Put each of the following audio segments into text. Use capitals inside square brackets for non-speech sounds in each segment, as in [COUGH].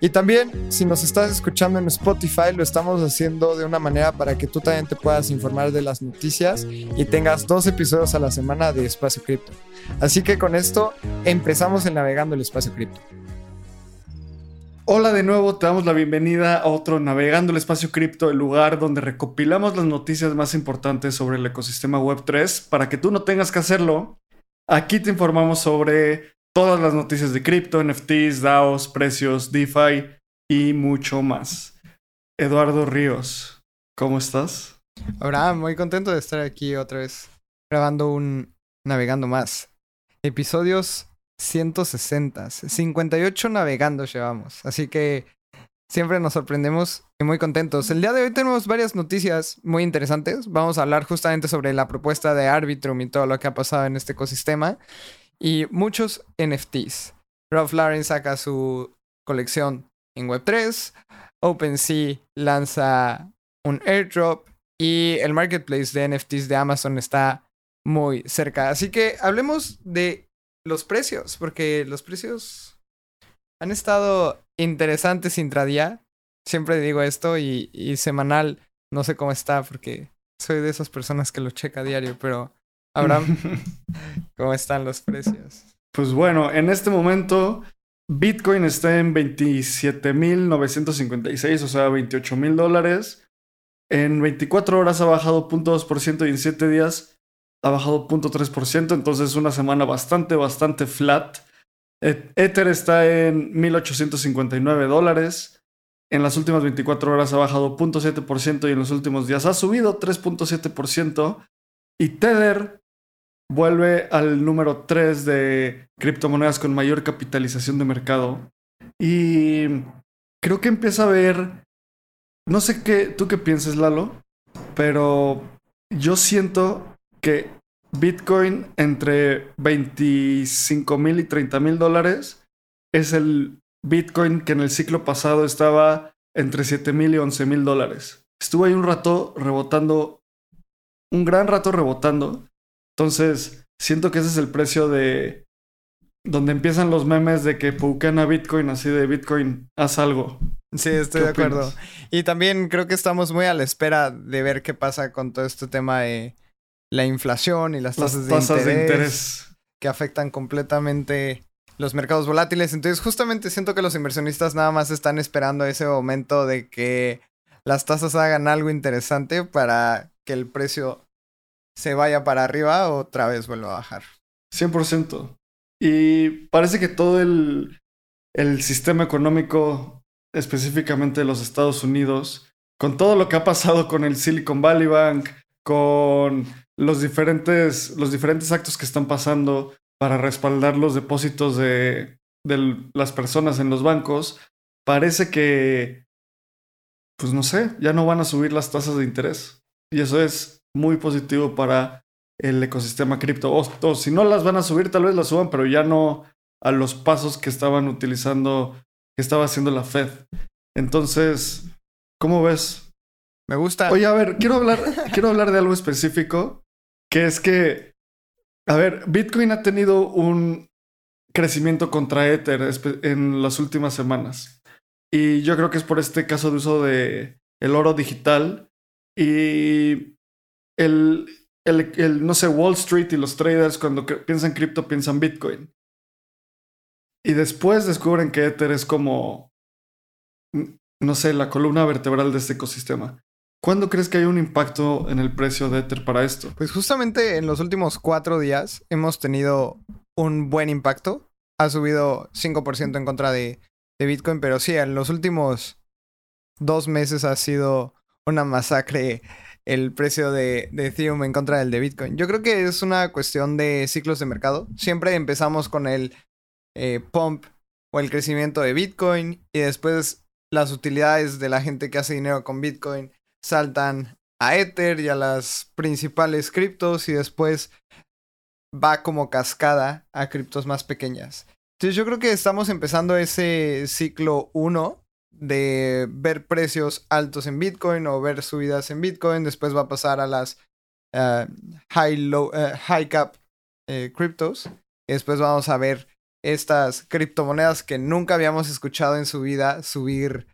Y también, si nos estás escuchando en Spotify, lo estamos haciendo de una manera para que tú también te puedas informar de las noticias y tengas dos episodios a la semana de Espacio Cripto. Así que con esto empezamos el Navegando el Espacio Cripto. Hola de nuevo, te damos la bienvenida a otro Navegando el Espacio Cripto, el lugar donde recopilamos las noticias más importantes sobre el ecosistema Web3 para que tú no tengas que hacerlo. Aquí te informamos sobre todas las noticias de cripto, NFTs, DAOs, precios, DeFi y mucho más. Eduardo Ríos, ¿cómo estás? Ahora, muy contento de estar aquí otra vez grabando un Navegando más. Episodios 160, 58 navegando llevamos, así que siempre nos sorprendemos y muy contentos. El día de hoy tenemos varias noticias muy interesantes. Vamos a hablar justamente sobre la propuesta de Arbitrum y todo lo que ha pasado en este ecosistema y muchos NFTs. Ralph Lauren saca su colección en Web3, OpenSea lanza un airdrop y el marketplace de NFTs de Amazon está muy cerca. Así que hablemos de los precios, porque los precios han estado interesantes intradía. Siempre digo esto y, semanal no sé cómo está porque soy de esas personas que lo checa a diario, pero Abraham, [LAUGHS] ¿cómo están los precios? Pues bueno, en este momento Bitcoin está en 27.956, o sea, 28 mil dólares. En 24 horas ha bajado 0.2% y en 7 días ha bajado 0.3%, entonces una semana bastante, bastante flat. E-, Ether está en 1.859 dólares. En las últimas 24 horas ha bajado 0.7% y en los últimos días ha subido 3.7%. Y Tether vuelve al número 3 de criptomonedas con mayor capitalización de mercado. Y creo que empieza a ver, no sé qué, tú qué piensas, Lalo, pero yo siento que Bitcoin entre 25 mil y 30 mil dólares es el Bitcoin que en el ciclo pasado estaba entre 7 mil y 11 mil dólares. Estuvo ahí un rato rebotando, un gran rato rebotando. Entonces, siento que ese es el precio de donde empiezan los memes de que pucan a Bitcoin, así de Bitcoin, haz algo. Sí, estoy de acuerdo. Y también creo que estamos muy a la espera de ver qué pasa con todo este tema de la inflación y las tasas, de, interés, de, interés, que afectan completamente los mercados volátiles. Entonces, justamente siento que los inversionistas nada más están esperando ese momento de que las tasas hagan algo interesante para que el precio se vaya para arriba otra vez vuelva a bajar. 100%. Y parece que todo el, el sistema económico, específicamente de los Estados Unidos, con todo lo que ha pasado con el Silicon Valley Bank, con los diferentes, los diferentes actos que están pasando para respaldar los depósitos de, de las personas en los bancos, parece que, pues no sé, ya no van a subir las tasas de interés. Y eso es muy positivo para el ecosistema cripto. O, si no las van a subir, tal vez las suban, pero ya no a los pasos que estaban utilizando, que estaba haciendo la Fed. Entonces, ¿cómo ves? Me gusta. Oye, a ver, quiero hablar, [LAUGHS] quiero hablar de algo específico, que es que, a ver, Bitcoin ha tenido un crecimiento contra Ether en las últimas semanas. Y yo creo que es por este caso de uso de el oro digital. Y el, el, no sé, Wall Street y los traders cuando piensan cripto piensan Bitcoin. Y después descubren que Ether es como, no sé, la columna vertebral de este ecosistema. ¿Cuándo crees que hay un impacto en el precio de Ether para esto? Pues justamente en los últimos cuatro días hemos tenido un buen impacto. Ha subido 5% en contra de, de Bitcoin, pero sí, en los últimos dos meses ha sido una masacre el precio de, Ethereum en contra del de Bitcoin. Yo creo que es una cuestión de ciclos de mercado. Siempre empezamos con el eh, pump o el crecimiento de Bitcoin y después las utilidades de la gente que hace dinero con Bitcoin saltan a Ether y a las principales criptos y después va como cascada a criptos más pequeñas. Entonces yo creo que estamos empezando ese ciclo 1 de ver precios altos en Bitcoin o ver subidas en Bitcoin. Después va a pasar a las eh, high, low, eh, high cap eh, criptos. Y después vamos a ver estas criptomonedas que nunca habíamos escuchado en su vida subir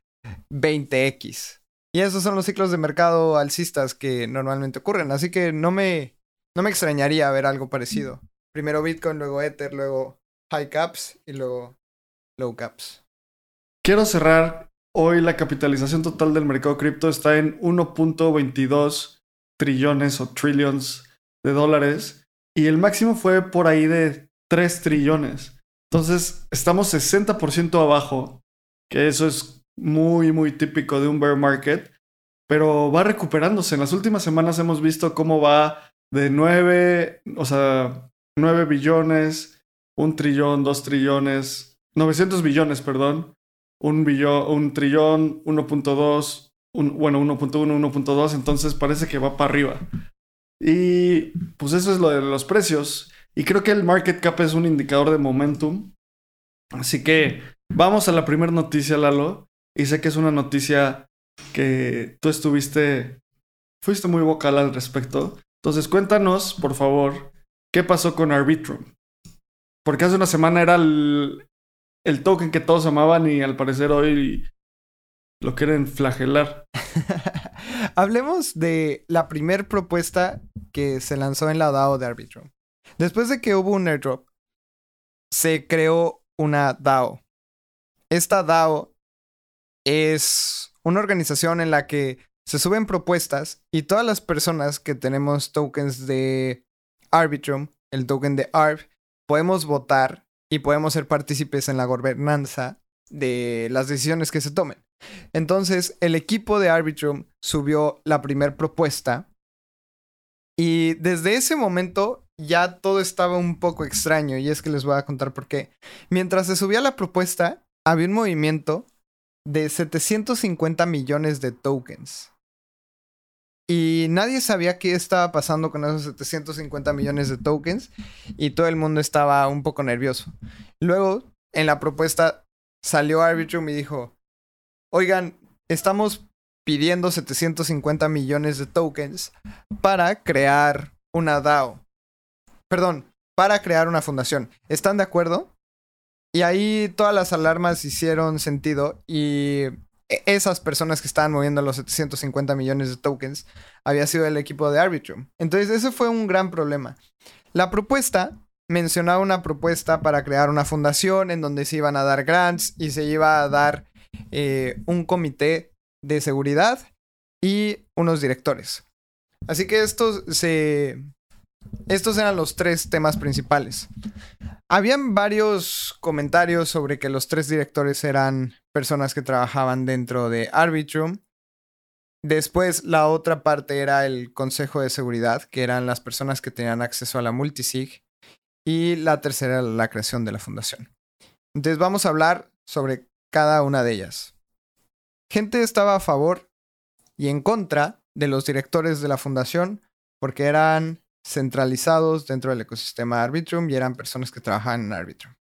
20x. Y esos son los ciclos de mercado alcistas que normalmente ocurren. Así que no me, no me extrañaría ver algo parecido. Primero Bitcoin, luego Ether, luego high caps y luego low caps. Quiero cerrar. Hoy la capitalización total del mercado cripto está en 1.22 trillones o trillions de dólares. Y el máximo fue por ahí de 3 trillones. Entonces, estamos 60% abajo, que eso es muy, muy típico de un bear market, pero va recuperándose. En las últimas semanas hemos visto cómo va de 9, o sea, 9 billones, un trillón, dos trillones, 900 billones, perdón, un, billón, un trillón, 1.2, un, bueno, 1.1, 1.2, entonces parece que va para arriba. Y pues eso es lo de los precios. Y creo que el market cap es un indicador de momentum. Así que vamos a la primera noticia, Lalo. Y sé que es una noticia que tú estuviste, fuiste muy vocal al respecto. Entonces cuéntanos, por favor, qué pasó con Arbitrum. Porque hace una semana era el, el token que todos amaban y al parecer hoy lo quieren flagelar. [LAUGHS] Hablemos de la primera propuesta que se lanzó en la DAO de Arbitrum. Después de que hubo un airdrop, se creó una DAO. Esta DAO es una organización en la que se suben propuestas y todas las personas que tenemos tokens de Arbitrum, el token de ARB, podemos votar y podemos ser partícipes en la gobernanza de las decisiones que se tomen. Entonces, el equipo de Arbitrum subió la primera propuesta y desde ese momento ya todo estaba un poco extraño y es que les voy a contar por qué. Mientras se subía la propuesta, había un movimiento de 750 millones de tokens. Y nadie sabía qué estaba pasando con esos 750 millones de tokens y todo el mundo estaba un poco nervioso. Luego, en la propuesta, salió Arbitrum y dijo, oigan, estamos pidiendo 750 millones de tokens para crear una DAO. Perdón, para crear una fundación. ¿Están de acuerdo? Y ahí todas las alarmas hicieron sentido y esas personas que estaban moviendo los 750 millones de tokens había sido el equipo de Arbitrum. Entonces ese fue un gran problema. La propuesta mencionaba una propuesta para crear una fundación en donde se iban a dar grants y se iba a dar eh, un comité de seguridad y unos directores. Así que estos se... Estos eran los tres temas principales. Habían varios comentarios sobre que los tres directores eran personas que trabajaban dentro de Arbitrum. Después la otra parte era el Consejo de Seguridad, que eran las personas que tenían acceso a la multisig. Y la tercera, la creación de la fundación. Entonces vamos a hablar sobre cada una de ellas gente estaba a favor y en contra de los directores de la fundación porque eran centralizados dentro del ecosistema Arbitrum y eran personas que trabajaban en Arbitrum.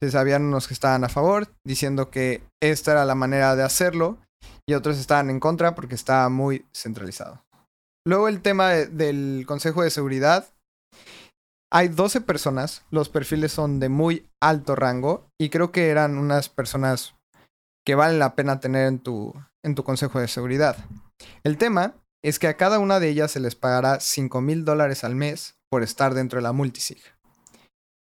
Entonces habían unos que estaban a favor diciendo que esta era la manera de hacerlo y otros estaban en contra porque estaba muy centralizado. Luego el tema del Consejo de Seguridad. Hay 12 personas, los perfiles son de muy alto rango y creo que eran unas personas que vale la pena tener en tu, en tu consejo de seguridad. El tema es que a cada una de ellas se les pagará 5 mil dólares al mes por estar dentro de la multisig.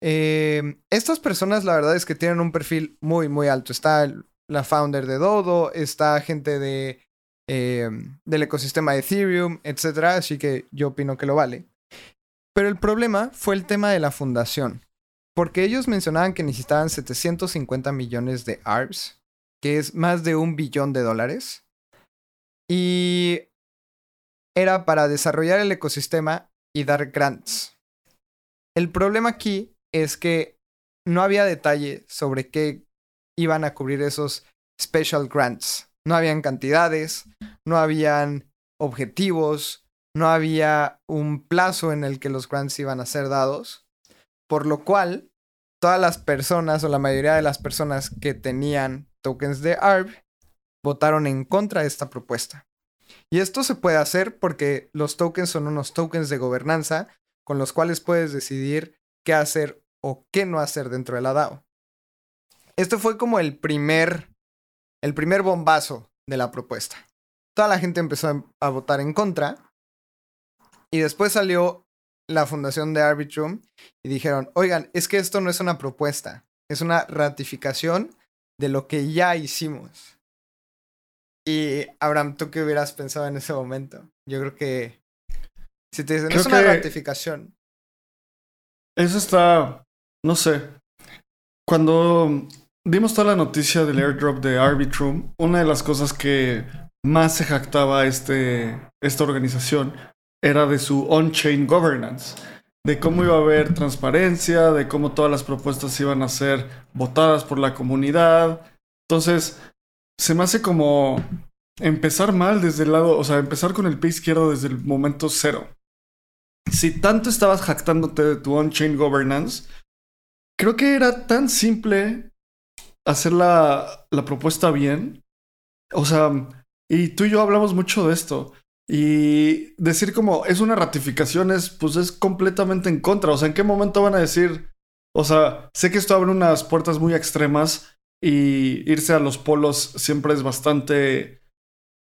Eh, estas personas la verdad es que tienen un perfil muy muy alto. Está la founder de Dodo, está gente de, eh, del ecosistema de Ethereum, etc. Así que yo opino que lo vale. Pero el problema fue el tema de la fundación. Porque ellos mencionaban que necesitaban 750 millones de ARBs que es más de un billón de dólares. Y era para desarrollar el ecosistema y dar grants. El problema aquí es que no había detalle sobre qué iban a cubrir esos special grants. No habían cantidades, no habían objetivos, no había un plazo en el que los grants iban a ser dados. por lo cual todas las personas o la mayoría de las personas que tenían tokens de ARB votaron en contra de esta propuesta. Y esto se puede hacer porque los tokens son unos tokens de gobernanza con los cuales puedes decidir qué hacer o qué no hacer dentro de la DAO. Esto fue como el primer, el primer bombazo de la propuesta. Toda la gente empezó a votar en contra y después salió la fundación de Arbitrum y dijeron, oigan, es que esto no es una propuesta, es una ratificación de lo que ya hicimos. Y Abraham, ¿tú qué hubieras pensado en ese momento? Yo creo que si te dicen, es una ratificación. Eso está, no sé. Cuando dimos toda la noticia del airdrop de Arbitrum, una de las cosas que más se jactaba este, esta organización era de su on-chain governance, de cómo iba a haber transparencia, de cómo todas las propuestas iban a ser votadas por la comunidad. Entonces, se me hace como empezar mal desde el lado, o sea, empezar con el pie izquierdo desde el momento cero. Si tanto estabas jactándote de tu on-chain governance, creo que era tan simple hacer la, la propuesta bien. O sea, y tú y yo hablamos mucho de esto. Y decir como es una ratificación es, pues es completamente en contra. O sea, ¿en qué momento van a decir? O sea, sé que esto abre unas puertas muy extremas y irse a los polos siempre es bastante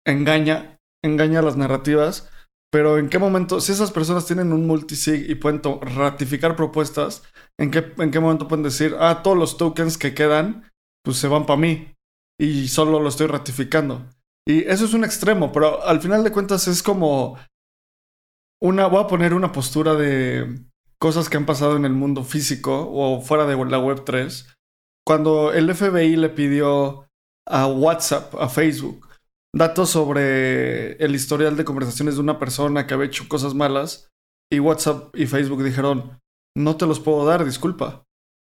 engaña, engaña las narrativas. Pero ¿en qué momento, si esas personas tienen un multisig y pueden ratificar propuestas, ¿en qué, ¿en qué momento pueden decir, ah, todos los tokens que quedan, pues se van para mí y solo lo estoy ratificando? Y eso es un extremo, pero al final de cuentas es como una, voy a poner una postura de cosas que han pasado en el mundo físico o fuera de la web 3. Cuando el FBI le pidió a WhatsApp, a Facebook, datos sobre el historial de conversaciones de una persona que había hecho cosas malas, y WhatsApp y Facebook dijeron, no te los puedo dar, disculpa.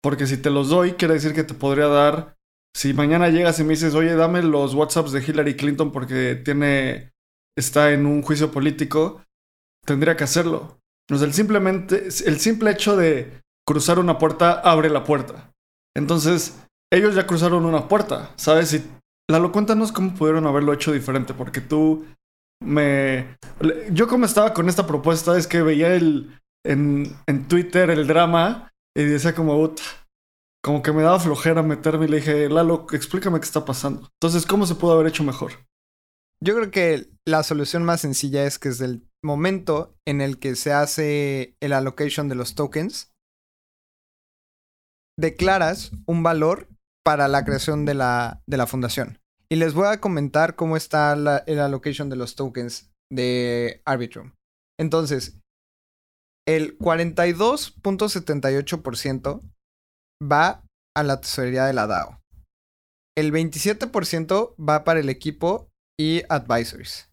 Porque si te los doy, quiere decir que te podría dar si mañana llegas y me dices, oye, dame los WhatsApps de Hillary Clinton porque tiene. está en un juicio político, tendría que hacerlo. O sea, el, simplemente, el simple hecho de cruzar una puerta abre la puerta. Entonces, ellos ya cruzaron una puerta, ¿sabes? Y Lalo, cuéntanos cómo pudieron haberlo hecho diferente, porque tú me. Yo, como estaba con esta propuesta, es que veía el. en, en Twitter el drama y decía como, como que me daba flojera meterme y le dije, Lalo, explícame qué está pasando. Entonces, ¿cómo se pudo haber hecho mejor? Yo creo que la solución más sencilla es que desde el momento en el que se hace el allocation de los tokens, declaras un valor para la creación de la, de la fundación. Y les voy a comentar cómo está la, el allocation de los tokens de Arbitrum. Entonces, el 42.78% va a la tesorería de la DAO. El 27% va para el equipo y advisories.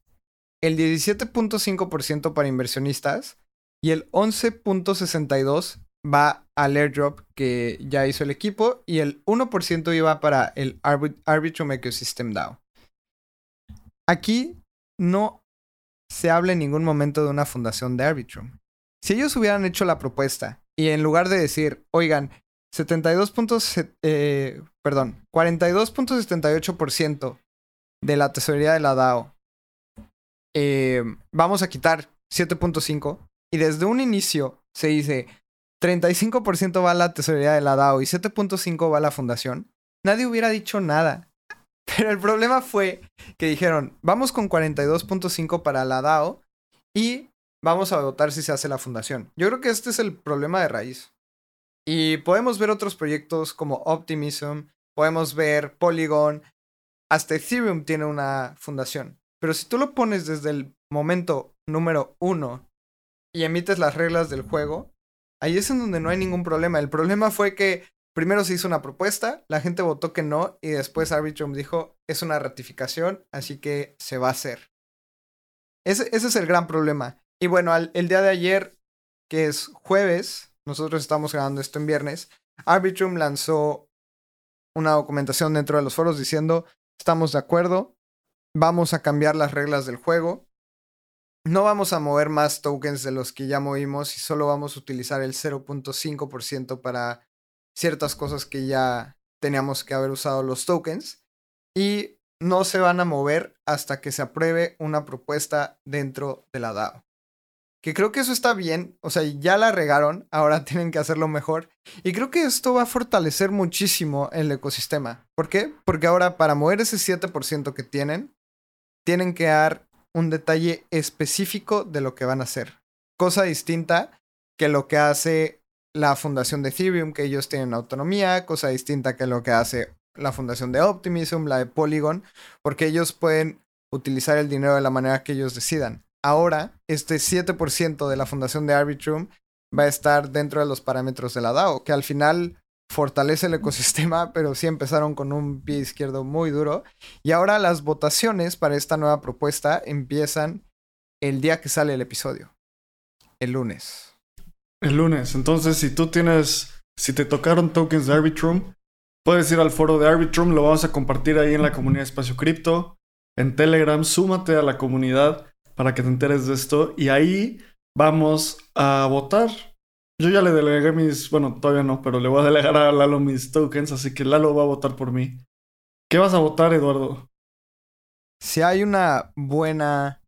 El 17.5% para inversionistas. Y el 11.62% va al airdrop que ya hizo el equipo. Y el 1% iba para el Arbitrum Ecosystem DAO. Aquí no se habla en ningún momento de una fundación de Arbitrum. Si ellos hubieran hecho la propuesta y en lugar de decir, oigan, 72 puntos, eh, perdón, 42.78% de la tesorería de la DAO. Eh, vamos a quitar 7.5 y desde un inicio se dice 35% va a la tesorería de la DAO y 7.5 va a la fundación. Nadie hubiera dicho nada. [LAUGHS] Pero el problema fue que dijeron, vamos con 42.5 para la DAO y vamos a votar si se hace la fundación. Yo creo que este es el problema de raíz. Y podemos ver otros proyectos como Optimism, podemos ver Polygon, hasta Ethereum tiene una fundación. Pero si tú lo pones desde el momento número uno y emites las reglas del juego, ahí es en donde no hay ningún problema. El problema fue que primero se hizo una propuesta, la gente votó que no y después Arbitrum dijo es una ratificación, así que se va a hacer. Ese, es el gran problema. Y bueno, el día de ayer, que es jueves, nosotros estamos grabando esto en viernes, Arbitrum lanzó una documentación dentro de los foros diciendo, estamos de acuerdo, vamos a cambiar las reglas del juego. No vamos a mover más tokens de los que ya movimos y solo vamos a utilizar el 0.5% para ciertas cosas que ya teníamos que haber usado los tokens. Y no se van a mover hasta que se apruebe una propuesta dentro de la DAO. Que creo que eso está bien, o sea, ya la regaron, ahora [LAUGHS] tienen que hacerlo mejor. Y creo que esto va a fortalecer muchísimo el ecosistema. ¿Por qué? Porque ahora para mover ese 7% que tienen, tienen que dar un detalle específico de lo que van a hacer. Cosa distinta que lo que hace la fundación de Ethereum, que ellos tienen autonomía, cosa distinta que lo que hace la fundación de Optimism, la de Polygon, porque ellos pueden utilizar el dinero de la manera que ellos decidan. Ahora, este 7% de la fundación de Arbitrum va a estar dentro de los parámetros de la DAO, que al final fortalece el ecosistema, [LAUGHS] pero sí empezaron con un pie izquierdo muy duro. Y ahora las votaciones para esta nueva propuesta empiezan el día que sale el episodio, el lunes. El lunes, entonces si tú tienes, si te tocaron tokens de Arbitrum, puedes ir al foro de Arbitrum, lo vamos a compartir ahí en la comunidad Espacio Cripto, en Telegram, súmate a la comunidad para que te enteres de esto y ahí vamos a votar yo ya le delegué mis, bueno, todavía no, pero le voy a delegar a Lalo mis tokens, así que Lalo va a votar por mí. ¿Qué vas a votar, Eduardo? Si hay una buena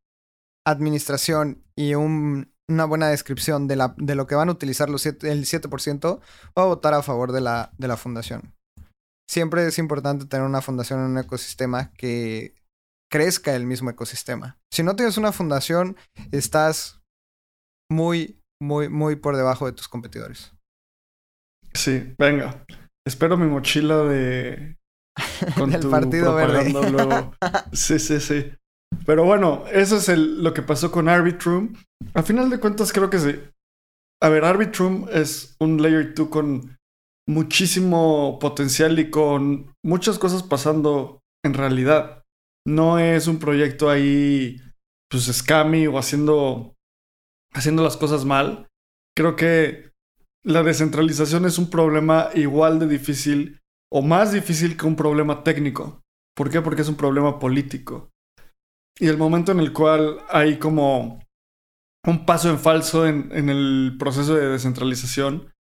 administración y un, una buena descripción de, la, de lo que van a utilizar los el 7%, voy a votar a favor de la, de la fundación. Siempre es importante tener una fundación en un ecosistema que crezca el mismo ecosistema. Si no tienes una fundación, estás muy muy, muy por debajo de tus competidores. Sí, venga. Espero mi mochila de. [LAUGHS] Con tu partido verde. Luego. [LAUGHS] Sí, sí, sí. Pero bueno, eso es el, lo que pasó con Arbitrum. A final de cuentas, creo que sí. A ver, Arbitrum es un Layer 2 con muchísimo potencial y con muchas cosas pasando en realidad. No es un proyecto ahí, pues, scammy o haciendo haciendo las cosas mal. Creo que la descentralización es un problema igual de difícil o más difícil que un problema técnico. ¿Por qué? Porque es un problema político. Y el momento en el cual hay como un paso en falso en, el proceso de descentralización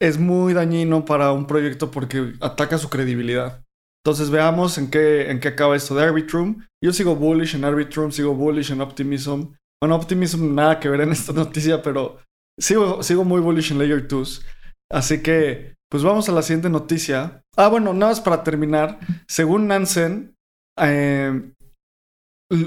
es muy dañino para un proyecto porque ataca su credibilidad. Entonces veamos en qué, en qué acaba esto de Arbitrum. Yo sigo bullish en Arbitrum, sigo bullish en Optimism. Bueno, Optimism nada que ver en esta [LAUGHS] noticia, pero sigo, sigo muy bullish en Layer 2. Así que, pues vamos a la siguiente noticia. Ah, bueno, nada más para terminar. Según Nansen, em,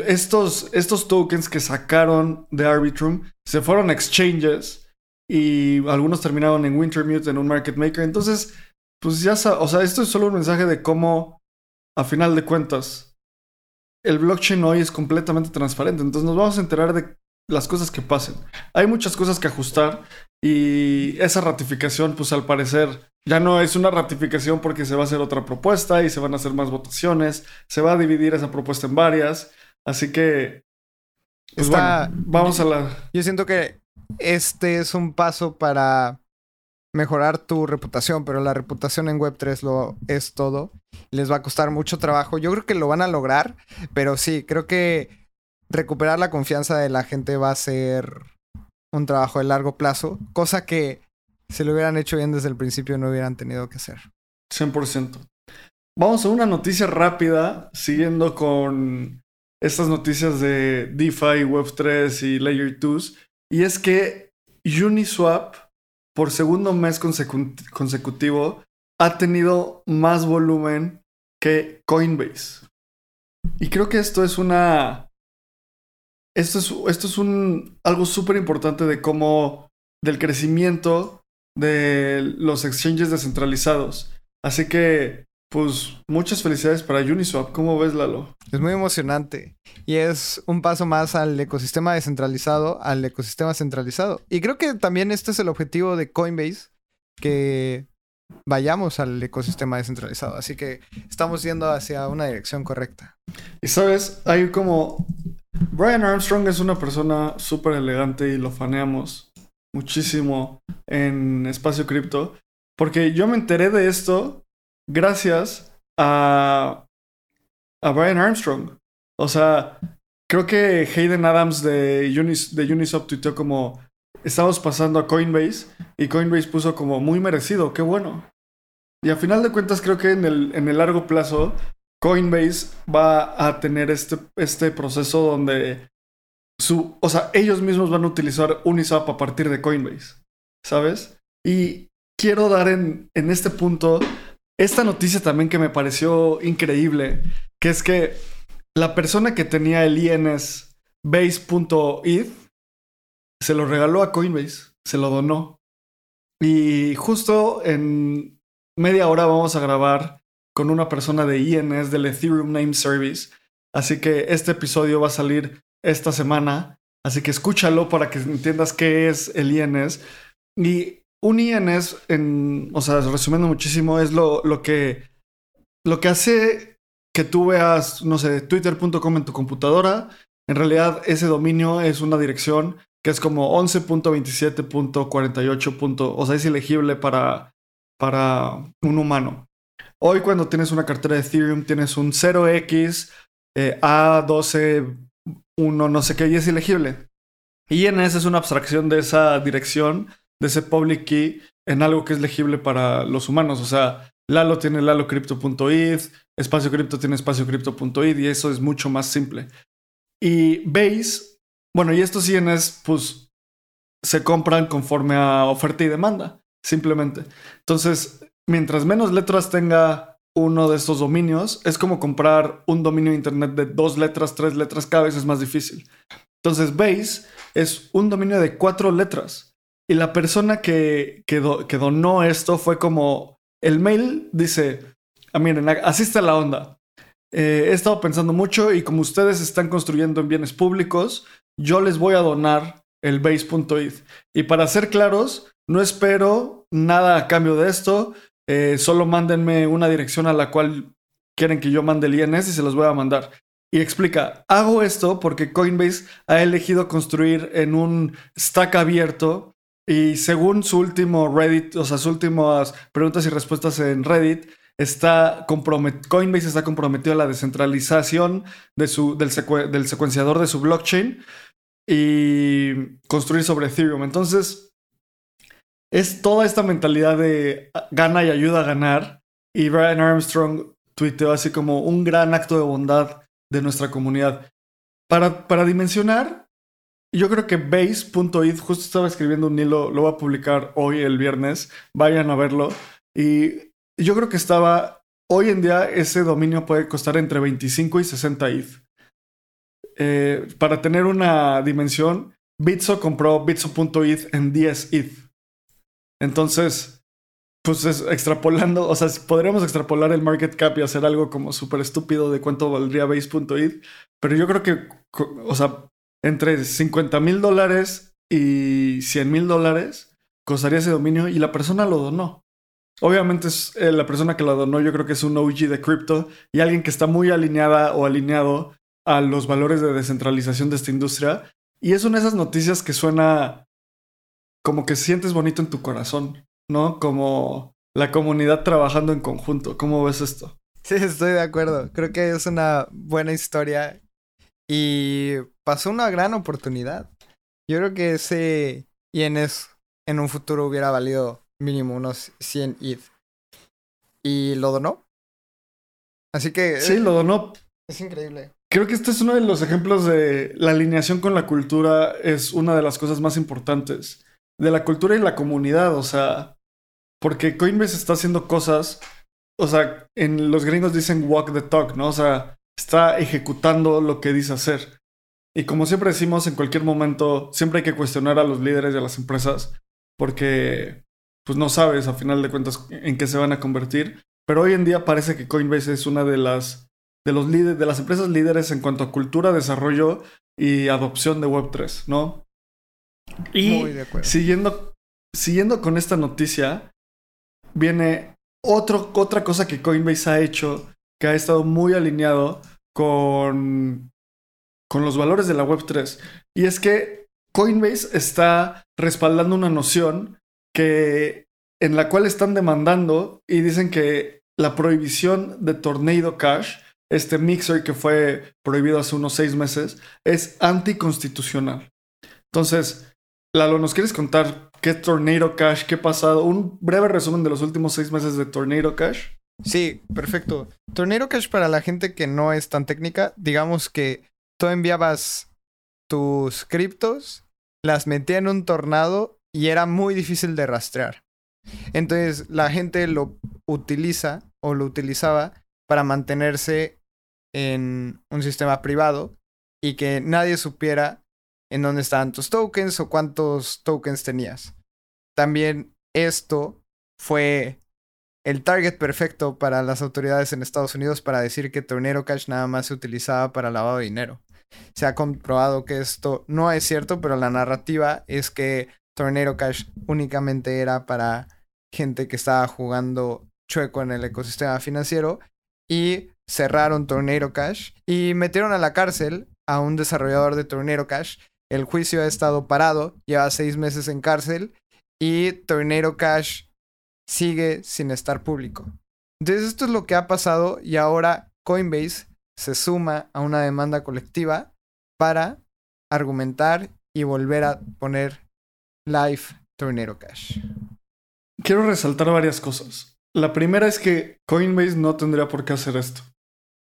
estos, estos tokens que sacaron de Arbitrum se fueron a exchanges y algunos terminaron en Wintermute, en un market maker. Entonces, pues ya, o sea, esto es solo un mensaje de cómo, a final de cuentas, el blockchain hoy es completamente transparente, entonces nos vamos a enterar de las cosas que pasen. Hay muchas cosas que ajustar y esa ratificación, pues al parecer, ya no es una ratificación porque se va a hacer otra propuesta y se van a hacer más votaciones, se va a dividir esa propuesta en varias, así que... Pues bueno, vamos a la... Yo siento que este es un paso para mejorar tu reputación, pero la reputación en Web3 lo es todo. Les va a costar mucho trabajo. Yo creo que lo van a lograr, pero sí, creo que recuperar la confianza de la gente va a ser un trabajo de largo plazo, cosa que si lo hubieran hecho bien desde el principio no hubieran tenido que hacer. 100%. Vamos a una noticia rápida, siguiendo con estas noticias de DeFi, Web3 y Layer 2, y es que Uniswap por segundo mes consecutivo ha tenido más volumen que Coinbase. Y creo que esto es una. Esto es, esto es un algo súper importante de cómo. del crecimiento de los exchanges descentralizados. Así que pues muchas felicidades para Uniswap. ¿Cómo ves, Lalo? Es muy emocionante. Y es un paso más al ecosistema descentralizado, al ecosistema centralizado. Y creo que también este es el objetivo de Coinbase, que vayamos al ecosistema descentralizado. Así que estamos yendo hacia una dirección correcta. Y sabes, hay como... Brian Armstrong es una persona súper elegante y lo faneamos muchísimo en Espacio Cripto. Porque yo me enteré de esto gracias a, a Brian Armstrong. O sea, creo que Hayden Adams de, Unis, de Uniswap tuiteó como estamos pasando a Coinbase y Coinbase puso como muy merecido, qué bueno. Y a final de cuentas creo que en el, en el largo plazo Coinbase va a tener este, este proceso donde su, o sea, ellos mismos van a utilizar Uniswap a partir de Coinbase, ¿sabes? Y quiero dar en, en este punto esta noticia también que me pareció increíble, que es que la persona que tenía el INS base.eth se lo regaló a Coinbase, se lo donó. Y justo en media hora vamos a grabar con una persona de INS del Ethereum Name Service. Así que este episodio va a salir esta semana. Así que escúchalo para que entiendas qué es el INS. Y un en, o sea, resumiendo muchísimo, es lo, lo, que, lo que hace que tú veas, no sé, twitter.com en tu computadora. En realidad, ese dominio es una dirección que es como 11.27.48. O sea, es elegible para, para un humano. Hoy cuando tienes una cartera de Ethereum tienes un 0x eh, A12 1 no sé qué y es elegible. INS es una abstracción de esa dirección, de ese public key en algo que es legible para los humanos. O sea, Lalo tiene lalocrypto.id, espacio cripto tiene espaciocrypto.id y eso es mucho más simple. Y Base bueno, y estos INs, pues, se compran conforme a oferta y demanda, simplemente. Entonces, mientras menos letras tenga uno de estos dominios, es como comprar un dominio de Internet de dos letras, tres letras, cada vez es más difícil. Entonces, Base es un dominio de cuatro letras. Y la persona que, que, donó esto fue como, el mail dice, ah, miren, así está la onda. Eh, he estado pensando mucho y como ustedes están construyendo en bienes públicos, yo les voy a donar el base.eth. Y para ser claros, no espero nada a cambio de esto. Eh, solo mándenme una dirección a la cual quieren que yo mande el INS y se los voy a mandar. Y explica, hago esto porque Coinbase ha elegido construir en un stack abierto y según su último Reddit, o sea, sus últimas preguntas y respuestas en Reddit, está Coinbase está comprometido a la descentralización del, secuenciador de su blockchain y construir sobre Ethereum. Entonces, es toda esta mentalidad de gana y ayuda a ganar. Y Brian Armstrong tuiteó así como un gran acto de bondad de nuestra comunidad. Para, para dimensionar, yo creo que base.it, justo estaba escribiendo un hilo, lo voy a publicar hoy, el viernes, vayan a verlo. Y yo creo que estaba, hoy en día ese dominio puede costar entre 25 y 60 ETH. Para tener una dimensión, Bitso compró Bitso.eth en 10 ETH. Entonces, pues extrapolando, o sea, podríamos extrapolar el market cap y hacer algo como súper estúpido de cuánto valdría Base.eth, pero yo creo que, o sea, entre 50 mil dólares y 100 mil dólares costaría ese dominio y la persona lo donó. Obviamente es eh, la persona que lo donó, yo creo que es un OG de cripto y alguien que está muy alineada o alineado a los valores de descentralización de esta industria. Y es una de esas noticias que suena como que sientes bonito en tu corazón, ¿no? Como la comunidad trabajando en conjunto. ¿Cómo ves esto? Sí, estoy de acuerdo. Creo que es una buena historia y pasó una gran oportunidad. Yo creo que ese INS en un futuro hubiera valido mínimo unos 100 ETH. Y lo donó. Así que... Sí, lo donó. Es increíble. Creo que este es uno de los ejemplos de la alineación con la cultura es una de las cosas más importantes de la cultura y la comunidad, o sea, porque Coinbase está haciendo cosas, o sea, en los gringos dicen walk the talk, ¿no? O sea, está ejecutando lo que dice hacer. Y como siempre decimos, en cualquier momento, siempre hay que cuestionar a los líderes de las empresas, porque pues no sabes a final de cuentas en qué se van a convertir. Pero hoy en día parece que Coinbase es una de las de, los líderes, de las empresas líderes en cuanto a cultura, desarrollo y adopción de Web3, ¿no? Y Siguiendo, siguiendo con esta noticia, viene otro, otra cosa que Coinbase ha hecho ha estado muy alineado con, con los valores de la Web3. Y es que Coinbase está respaldando una noción que, en la cual están demandando y dicen que la prohibición de Tornado Cash este mixer que fue prohibido hace unos seis meses, es anticonstitucional. Entonces, Lalo, ¿nos quieres contar qué Tornado Cash, qué ha pasado? Un breve resumen de los últimos seis meses de Tornado Cash. Sí, perfecto. Tornado Cash para la gente que no es tan técnica, digamos que tú enviabas tus criptos, las metías en un tornado y era muy difícil de rastrear. Entonces la gente lo utiliza o lo utilizaba para mantenerse en un sistema privado y que nadie supiera en dónde estaban tus tokens o cuántos tokens tenías. También esto fue el target perfecto para las autoridades en Estados Unidos para decir que Tornado Cash nada más se utilizaba para lavado de dinero. Se ha comprobado que esto no es cierto, pero la narrativa es que Tornado Cash únicamente era para gente que estaba jugando chueco en el ecosistema financiero y cerraron Tornado Cash y metieron a la cárcel a un desarrollador de Tornado Cash. El juicio ha estado parado, lleva seis meses en cárcel y Tornado Cash sigue sin estar público. Entonces esto es lo que ha pasado y ahora Coinbase se suma a una demanda colectiva para argumentar y volver a poner live Tornado Cash. Quiero resaltar varias cosas. La primera es que Coinbase no tendría por qué hacer esto.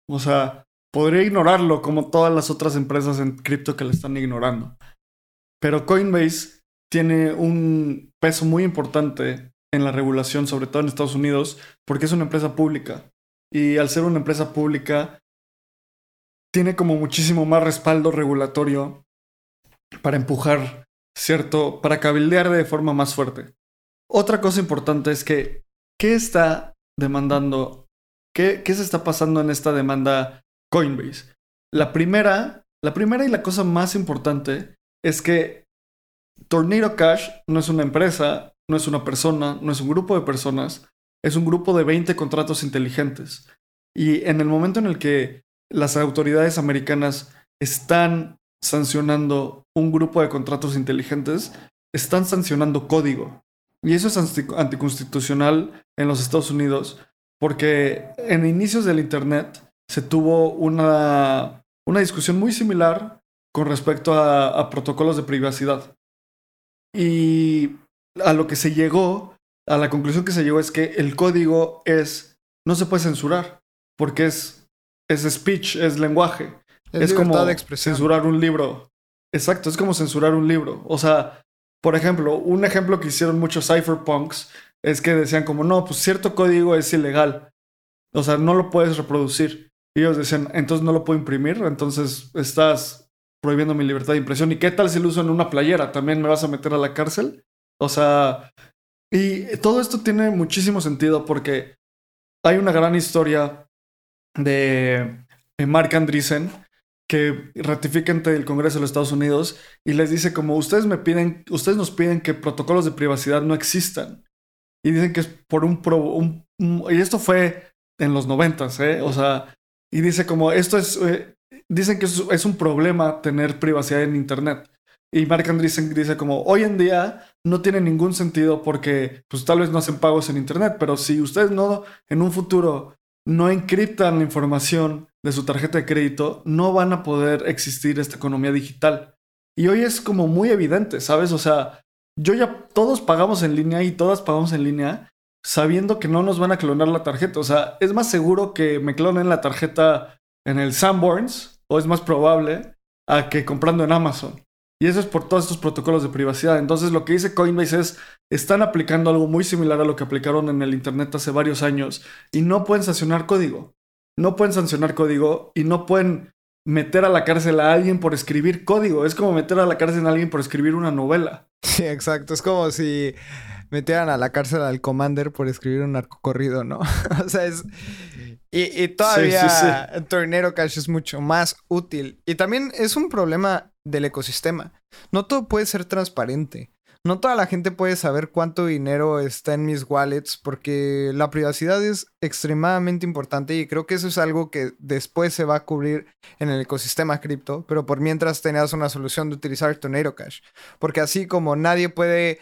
O sea, podría ignorarlo como todas las otras empresas en cripto que le están ignorando. Pero Coinbase tiene un peso muy importante en la regulación, sobre todo en Estados Unidos, porque es una empresa pública. Y al ser una empresa pública, tiene como muchísimo más respaldo regulatorio para empujar, ¿cierto? Para cabildear de forma más fuerte. Otra cosa importante es que, ¿qué está demandando? ¿Qué, qué se está pasando en esta demanda Coinbase? La primera, la primera y la cosa más importante es que Tornado Cash no es una empresa, no es una persona, no es un grupo de personas, es un grupo de 20 contratos inteligentes. Y en el momento en el que las autoridades americanas están sancionando un grupo de contratos inteligentes, están sancionando código. Y eso es anticonstitucional en los Estados Unidos, porque en inicios del Internet se tuvo una, una discusión muy similar con respecto a, a protocolos de privacidad. Y a lo que se llegó, a la conclusión que se llegó es que el código es, no se puede censurar, porque es es speech, es lenguaje. Es, como censurar un libro. Exacto, es como censurar un libro. O sea, por ejemplo, un ejemplo que hicieron muchos cypherpunks es que decían como, no, pues cierto código es ilegal. O sea, no lo puedes reproducir. Y ellos decían, entonces no lo puedo imprimir, entonces estás prohibiendo mi libertad de impresión. ¿Y qué tal si lo uso en una playera? ¿También me vas a meter a la cárcel? O sea, y todo esto tiene muchísimo sentido porque hay una gran historia de Mark Andreessen que ratifica ante el Congreso de los Estados Unidos y les dice como ustedes me piden, ustedes nos piden que protocolos de privacidad no existan. Y dicen que es por un, un, y esto fue en los noventas, ¿eh? O sea, y dice como esto es, eh, dicen que es, es, un problema tener privacidad en Internet. Y Mark Andreessen dice como hoy en día no tiene ningún sentido porque pues tal vez no hacen pagos en Internet, pero si ustedes no en un futuro no encriptan la información de su tarjeta de crédito, no van a poder existir esta economía digital. Y hoy es como muy evidente, ¿sabes? O sea, yo ya todos pagamos en línea y todas pagamos en línea sabiendo que no nos van a clonar la tarjeta. O sea, es más seguro que me clonen la tarjeta en el Sanborns, o es más probable, a que comprando en Amazon. Y eso es por todos estos protocolos de privacidad. Entonces lo que dice Coinbase es, están aplicando algo muy similar a lo que aplicaron en el Internet hace varios años y no pueden sancionar código. No pueden sancionar código y no pueden meter a la cárcel a alguien por escribir código. Es como meter a la cárcel a alguien por escribir una novela. [LAUGHS] Sí, exacto. Es como si metieran a la cárcel al Commander por escribir un corrido, ¿no? [LAUGHS] o sea, es... Y, todavía Tornero Cash es mucho más útil. Y también es un problema del ecosistema. No todo puede ser transparente. No toda la gente puede saber cuánto dinero está en mis wallets porque la privacidad es extremadamente importante y creo que eso es algo que después se va a cubrir en el ecosistema cripto, pero por mientras tenías una solución de utilizar Tornado Cash. Porque así como nadie puede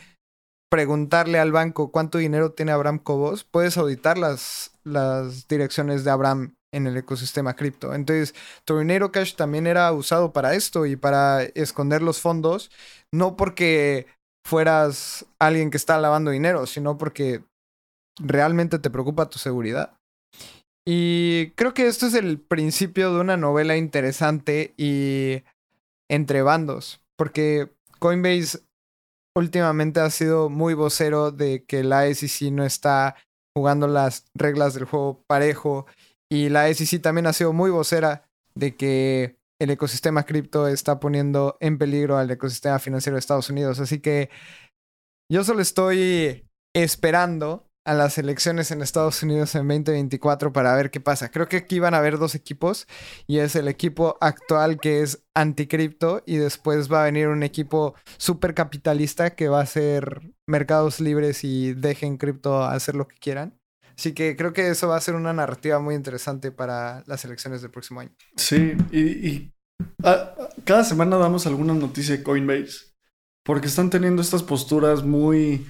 preguntarle al banco cuánto dinero tiene Abraham Cobos, puedes auditar las, las direcciones de Abraham en el ecosistema cripto. Entonces, Tornado Cash también era usado para esto y para esconder los fondos, no porque fueras alguien que está lavando dinero, sino porque realmente te preocupa tu seguridad. Y creo que esto es el principio de una novela interesante y entre bandos, porque Coinbase últimamente ha sido muy vocero de que la SEC no está jugando las reglas del juego parejo y la SEC también ha sido muy vocera de que el ecosistema cripto está poniendo en peligro al ecosistema financiero de Estados Unidos. Así que yo solo estoy esperando a las elecciones en Estados Unidos en 2024 para ver qué pasa. Creo que aquí van a haber dos equipos y es el equipo actual que es anticripto y después va a venir un equipo súper capitalista que va a ser mercados libres y dejen cripto hacer lo que quieran. Así que creo que eso va a ser una narrativa muy interesante para las elecciones del próximo año. Sí, y, cada semana damos alguna noticia de Coinbase porque están teniendo estas posturas muy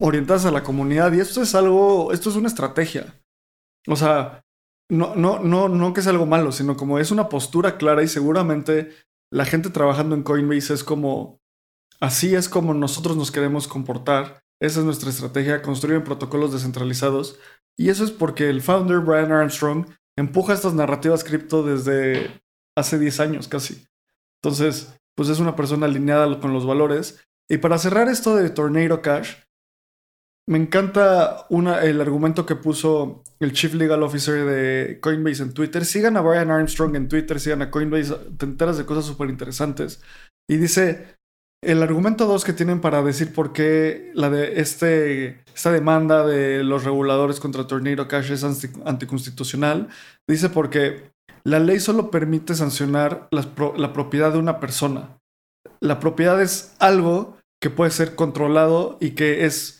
orientadas a la comunidad. Y esto es algo, esto es una estrategia. O sea, no, no, no, no que es algo malo, sino como es una postura clara y seguramente la gente trabajando en Coinbase es como, así es como nosotros nos queremos comportar. Esa es nuestra estrategia, construir protocolos descentralizados. Y eso es porque el founder, Brian Armstrong, empuja estas narrativas cripto desde hace 10 años casi. Entonces, pues es una persona alineada con los valores. Y para cerrar esto de Tornado Cash, me encanta el argumento que puso el Chief Legal Officer de Coinbase en Twitter. Sigan a Brian Armstrong en Twitter, sigan a Coinbase, te enteras de cosas súper interesantes. Y dice, el argumento 2 que tienen para decir por qué la de este, esta demanda de los reguladores contra Tornado Cash es anticonstitucional, dice porque la ley solo permite sancionar la propiedad de una persona. La propiedad es algo que puede ser controlado y que es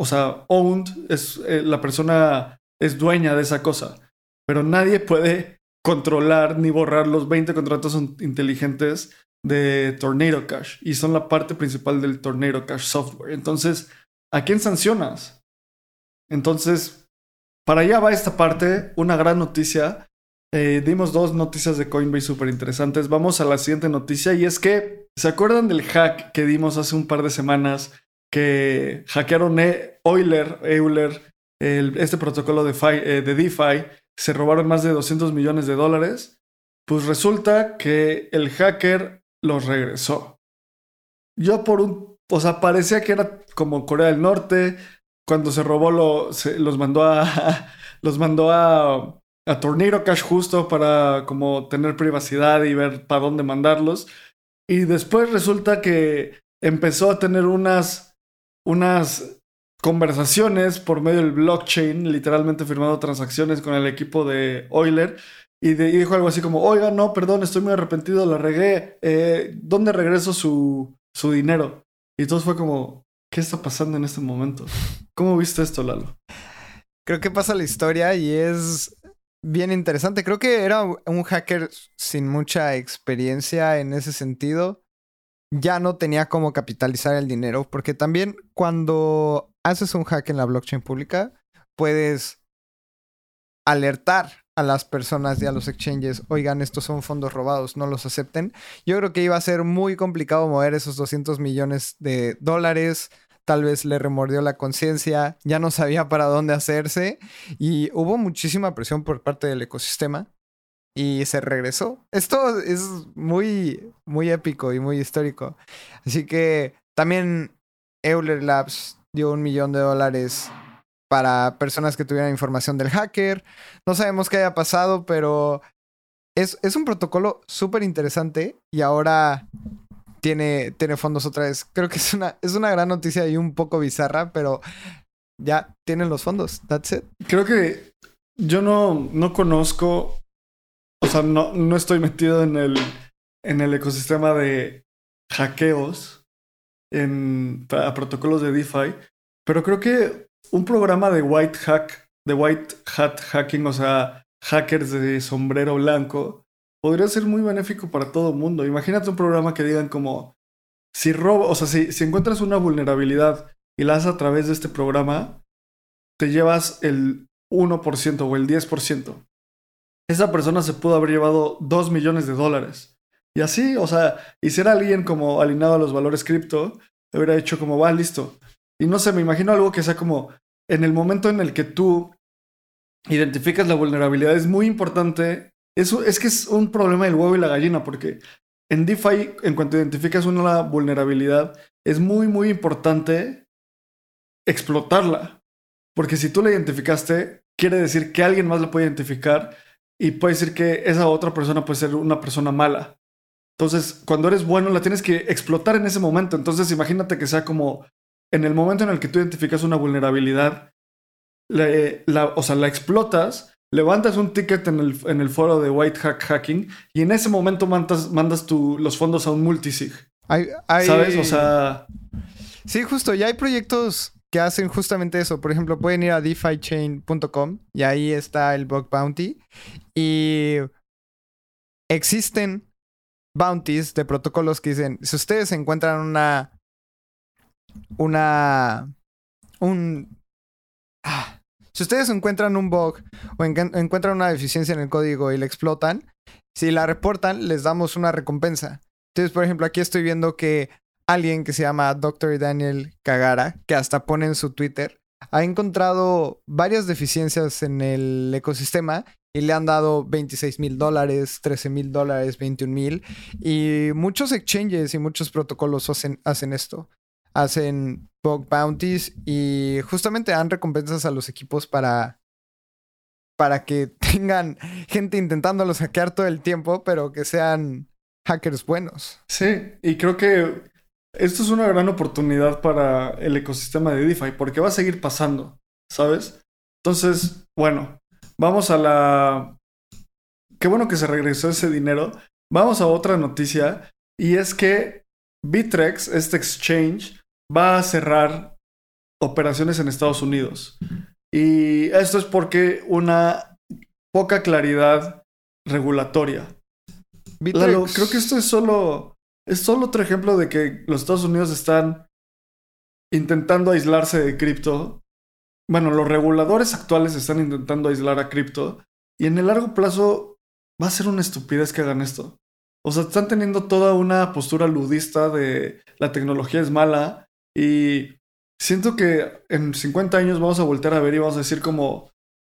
o sea, owned es eh, la persona es dueña de esa cosa, pero nadie puede controlar ni borrar los 20 contratos inteligentes de Tornado Cash y son la parte principal del Tornado Cash software. Entonces, ¿a quién sancionas? Entonces, para allá va esta parte, una gran noticia. Eh, dimos dos noticias de Coinbase súper interesantes. Vamos a la siguiente noticia y es que, ¿se acuerdan del hack que dimos hace un par de semanas que hackearon Euler, Euler este protocolo de, eh, de DeFi, se robaron más de 200 millones de dólares, pues resulta que el hacker los regresó. Yo por un, o sea, parecía que era como Corea del Norte, cuando se robó lo, los mandó a, [LAUGHS] los mandó a, a Tornado Cash justo para como tener privacidad y ver para dónde mandarlos. Y después resulta que empezó a tener unas unas conversaciones por medio del blockchain, literalmente firmando transacciones con el equipo de Euler. Y, dijo algo así como, oiga, no, perdón, estoy muy arrepentido, la regué. Eh, ¿Dónde regreso su, su dinero? Y todo fue como, ¿qué está pasando en este momento? ¿Cómo viste esto, Lalo? Creo que pasa la historia y es bien interesante. Creo que era un hacker sin mucha experiencia en ese sentido ya no tenía cómo capitalizar el dinero, porque también cuando haces un hack en la blockchain pública, puedes alertar a las personas y a los exchanges, oigan, estos son fondos robados, no los acepten. Yo creo que iba a ser muy complicado mover esos 200 millones de dólares, tal vez le remordió la conciencia, ya no sabía para dónde hacerse y hubo muchísima presión por parte del ecosistema y se regresó. Esto es muy, muy épico y muy histórico. Así que también Euler Labs dio un millón de dólares para personas que tuvieran información del hacker. No sabemos qué haya pasado, pero es, es un protocolo súper interesante y ahora tiene, tiene fondos otra vez. Creo que es una, es una gran noticia y un poco bizarra, pero ya tienen los fondos. That's it. Creo que yo no, no conozco o sea, no, no estoy metido en el, en el ecosistema de hackeos en, a protocolos de DeFi, pero creo que un programa de white hack, de white hat hacking, o sea, hackers de sombrero blanco, podría ser muy benéfico para todo el mundo. Imagínate un programa que digan como, si robo, o sea, si, si encuentras una vulnerabilidad y la haces a través de este programa, te llevas el 1% o el 10%. esa persona se pudo haber llevado 2 millones de dólares. Y así, o sea, y si era alguien como alineado a los valores cripto, hubiera hecho como, va, listo. Y no sé, me imagino algo que sea como, en el momento en el que tú identificas la vulnerabilidad, es muy importante. Eso es que es un problema del huevo y la gallina, porque en DeFi, en cuanto identificas una vulnerabilidad, es muy, muy importante explotarla. Porque si tú la identificaste, quiere decir que alguien más la puede identificar y puede decir que esa otra persona puede ser una persona mala. Entonces, cuando eres bueno, la tienes que explotar en ese momento. Entonces, imagínate que sea como en el momento en el que tú identificas una vulnerabilidad, la, o sea, la explotas, levantas un ticket en el, en el foro de White Hack Hacking y en ese momento mandas, mandas tu, los fondos a un multisig. ¿Sabes? O sea... Sí, justo. Ya hay proyectos que hacen justamente eso. Por ejemplo, pueden ir a defichain.com y ahí está el bug bounty. Y existen bounties de protocolos que dicen, si ustedes encuentran una... Una... Un... Ah, si ustedes encuentran un bug o encuentran una deficiencia en el código y la explotan, si la reportan, les damos una recompensa. Entonces, por ejemplo, aquí estoy viendo que alguien que se llama Dr. Daniel Kagara, que hasta pone en su Twitter, ha encontrado varias deficiencias en el ecosistema y le han dado 26 mil dólares, 13 mil dólares, 21 mil. Y muchos exchanges y muchos protocolos hacen, hacen esto. Hacen bug bounties y justamente dan recompensas a los equipos para, para que [LAUGHS] tengan gente intentándolos hackear todo el tiempo, pero que sean hackers buenos. Sí, y creo que esto es una gran oportunidad para el ecosistema de DeFi porque va a seguir pasando, ¿sabes? Entonces, bueno, vamos a la... Qué bueno que se regresó ese dinero. Vamos a otra noticia y es que Bitrex, este exchange, va a cerrar operaciones en Estados Unidos. Y esto es porque una poca claridad regulatoria. creo que esto es solo es solo otro ejemplo de que los Estados Unidos están intentando aislarse de cripto. Bueno, los reguladores actuales están intentando aislar a cripto. Y en el largo plazo va a ser una estupidez que hagan esto. O sea, están teniendo toda una postura ludista de la tecnología es mala. Y siento que en 50 años vamos a voltear a ver y vamos a decir como,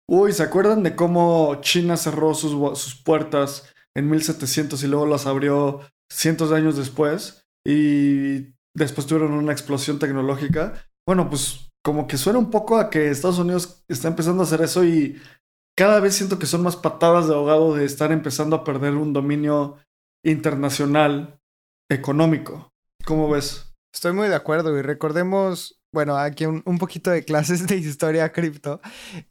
uy, ¿se acuerdan de cómo China cerró sus, sus puertas en 1700 y luego las abrió cientos de años después y después tuvieron una explosión tecnológica. Bueno, pues como que suena un poco a que Estados Unidos está empezando a hacer eso y cada vez siento que son más patadas de ahogado de estar empezando a perder un dominio internacional económico. ¿Cómo ves? Estoy muy de acuerdo y recordemos bueno, aquí un, poquito de clases de historia cripto.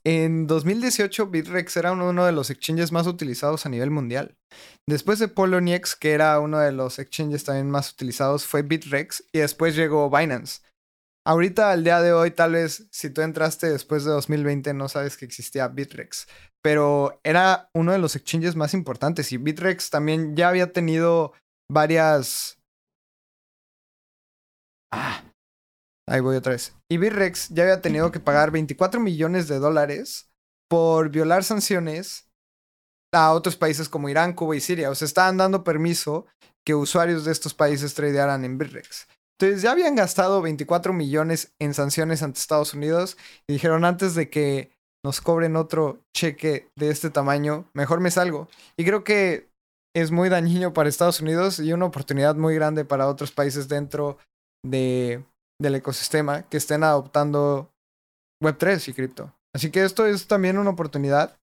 En 2018, Bitrex era uno de los exchanges más utilizados a nivel mundial. Después de Poloniex, que era uno de los exchanges también más utilizados, fue Bitrex y después llegó Binance. Ahorita, al día de hoy, tal vez si tú entraste después de 2020 no sabes que existía Bitrex, pero era uno de los exchanges más importantes y Bitrex también ya había tenido varias... Ah, Ahí voy otra vez. Y Birrex ya había tenido que pagar 24 millones de dólares por violar sanciones a otros países como Irán, Cuba y Siria. O sea, estaban dando permiso que usuarios de estos países tradearan en Birrex. Entonces ya habían gastado 24 millones en sanciones ante Estados Unidos y dijeron antes de que nos cobren otro cheque de este tamaño, mejor me salgo. Y creo que es muy dañino para Estados Unidos y una oportunidad muy grande para otros países dentro de del ecosistema que estén adoptando Web3 y cripto. Así que esto es también una oportunidad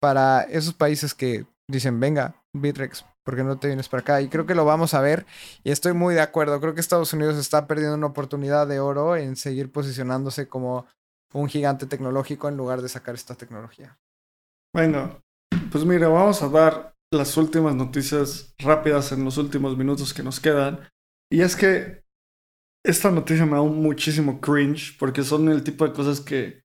para esos países que dicen, venga, Bitrex, ¿por qué no te vienes para acá? Y creo que lo vamos a ver y estoy muy de acuerdo. Creo que Estados Unidos está perdiendo una oportunidad de oro en seguir posicionándose como un gigante tecnológico en lugar de sacar esta tecnología. Bueno, pues mira, vamos a dar las últimas noticias rápidas en los últimos minutos que nos quedan. Y es que esta noticia me da muchísimo cringe porque son el tipo de cosas que